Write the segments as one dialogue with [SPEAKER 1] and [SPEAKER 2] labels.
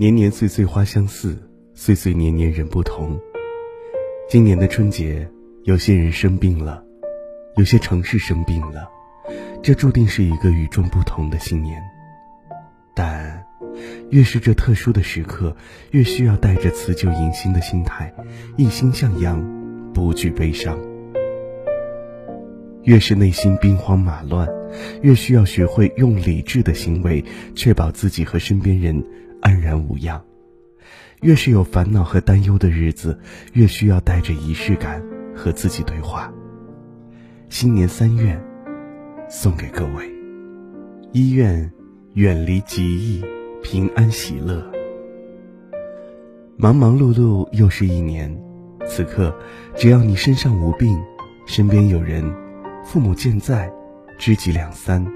[SPEAKER 1] 年年岁岁花相似，岁岁年年人不同。今年的春节，有些人生病了，有些城市生病了，这注定是一个与众不同的新年。但，越是这特殊的时刻，越需要带着辞旧迎新的心态，一心向阳，不惧悲伤。越是内心兵荒马乱，越需要学会用理智的行为，确保自己和身边人安然无恙。越是有烦恼和担忧的日子，越需要带着仪式感和自己对话。新年三愿，送给各位：一愿远离疾疫，平安喜乐。忙忙碌碌又是一年，此刻只要你身上无病，身边有人。父母健在，知己两三，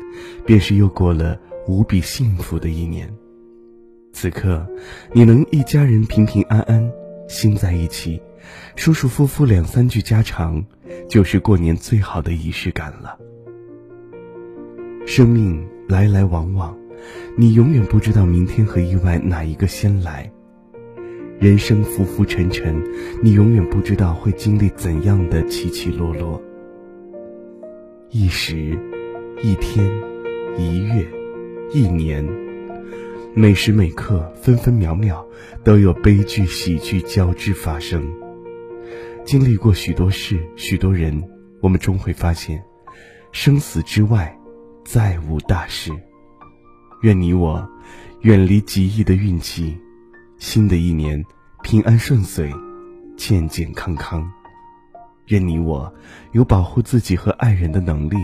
[SPEAKER 1] 便是又过了无比幸福的一年。此刻，你能一家人平平安安，心在一起，舒舒服服两三句家常，就是过年最好的仪式感了。生命来来往往，你永远不知道明天和意外哪一个先来。人生浮浮沉沉，你永远不知道会经历怎样的起起落落。一时，一天，一月，一年，每时每刻，分分秒秒，都有悲剧、喜剧交织发生。经历过许多事，许多人，我们终会发现，生死之外，再无大事。愿你我，远离极易的运气，新的一年平安顺遂，健健康康。愿你我有保护自己和爱人的能力，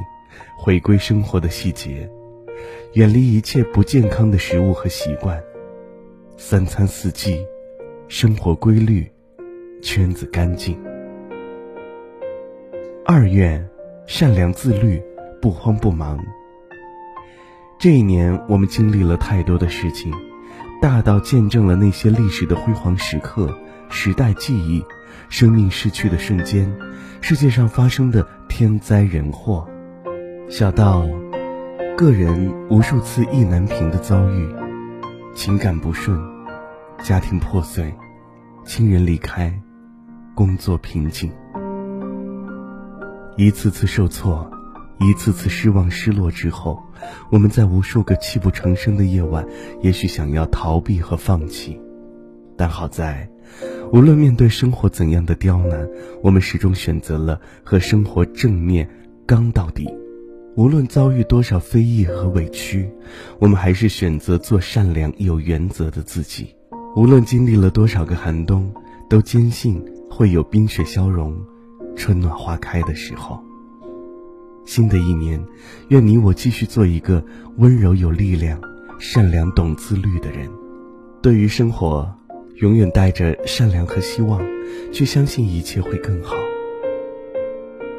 [SPEAKER 1] 回归生活的细节，远离一切不健康的食物和习惯，三餐四季，生活规律，圈子干净。二愿善良自律，不慌不忙。这一年我们经历了太多的事情，大到见证了那些历史的辉煌时刻、时代记忆。生命逝去的瞬间，世界上发生的天灾人祸，小到个人无数次意难平的遭遇，情感不顺，家庭破碎，亲人离开，工作瓶颈，一次次受挫，一次次失望失落之后，我们在无数个泣不成声的夜晚，也许想要逃避和放弃，但好在。无论面对生活怎样的刁难，我们始终选择了和生活正面刚到底。无论遭遇多少非议和委屈，我们还是选择做善良有原则的自己。无论经历了多少个寒冬，都坚信会有冰雪消融，春暖花开的时候。新的一年，愿你我继续做一个温柔有力量、善良懂自律的人。对于生活。永远带着善良和希望，去相信一切会更好。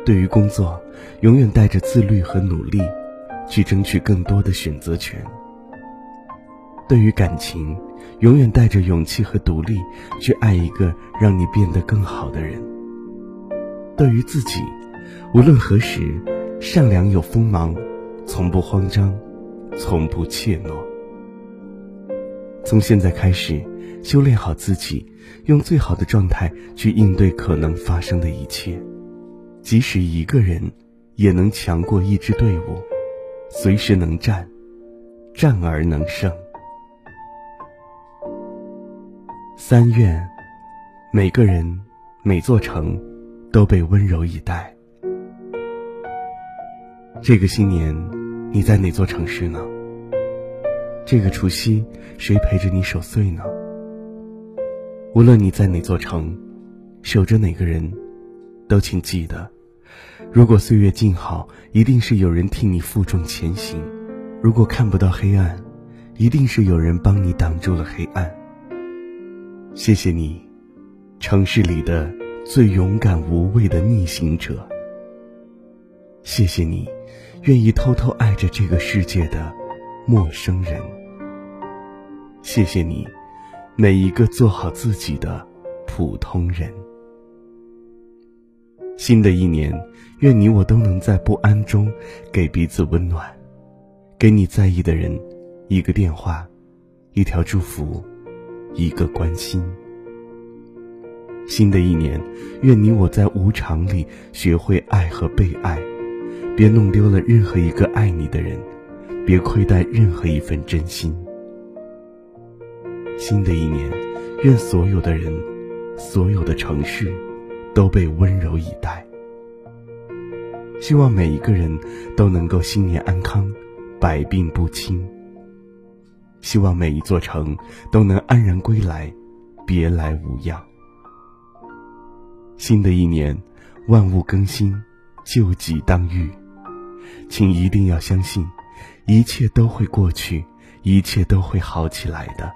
[SPEAKER 1] 对于工作，永远带着自律和努力，去争取更多的选择权。对于感情，永远带着勇气和独立，去爱一个让你变得更好的人。对于自己，无论何时，善良有锋芒，从不慌张，从不怯懦。从现在开始。修炼好自己，用最好的状态去应对可能发生的一切。即使一个人，也能强过一支队伍，随时能战，战而能胜。三愿，每个人，每座城，都被温柔以待。这个新年，你在哪座城市呢？这个除夕，谁陪着你守岁呢？无论你在哪座城，守着哪个人，都请记得：如果岁月静好，一定是有人替你负重前行；如果看不到黑暗，一定是有人帮你挡住了黑暗。谢谢你，城市里的最勇敢无畏的逆行者。谢谢你，愿意偷偷爱着这个世界的陌生人。谢谢你。每一个做好自己的普通人。新的一年，愿你我都能在不安中给彼此温暖，给你在意的人一个电话，一条祝福，一个关心。新的一年，愿你我在无常里学会爱和被爱，别弄丢了任何一个爱你的人，别亏待任何一份真心。新的一年，愿所有的人，所有的城市，都被温柔以待。希望每一个人都能够新年安康，百病不侵。希望每一座城都能安然归来，别来无恙。新的一年，万物更新，旧疾当愈，请一定要相信，一切都会过去，一切都会好起来的。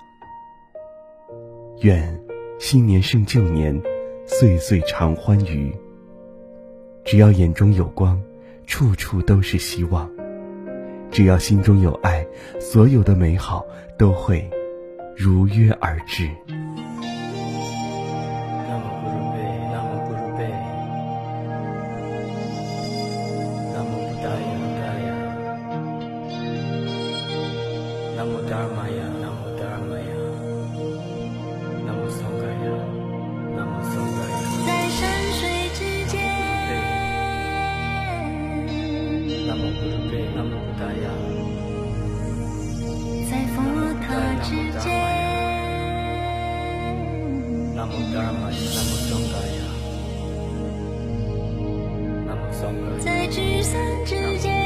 [SPEAKER 1] 愿新年胜旧年，岁岁常欢愉。只要眼中有光，处处都是希望；只要心中有爱，所有的美好都会如约而至。
[SPEAKER 2] Namo Dharmaya, Namo Dharmaya,
[SPEAKER 3] 在聚散之间。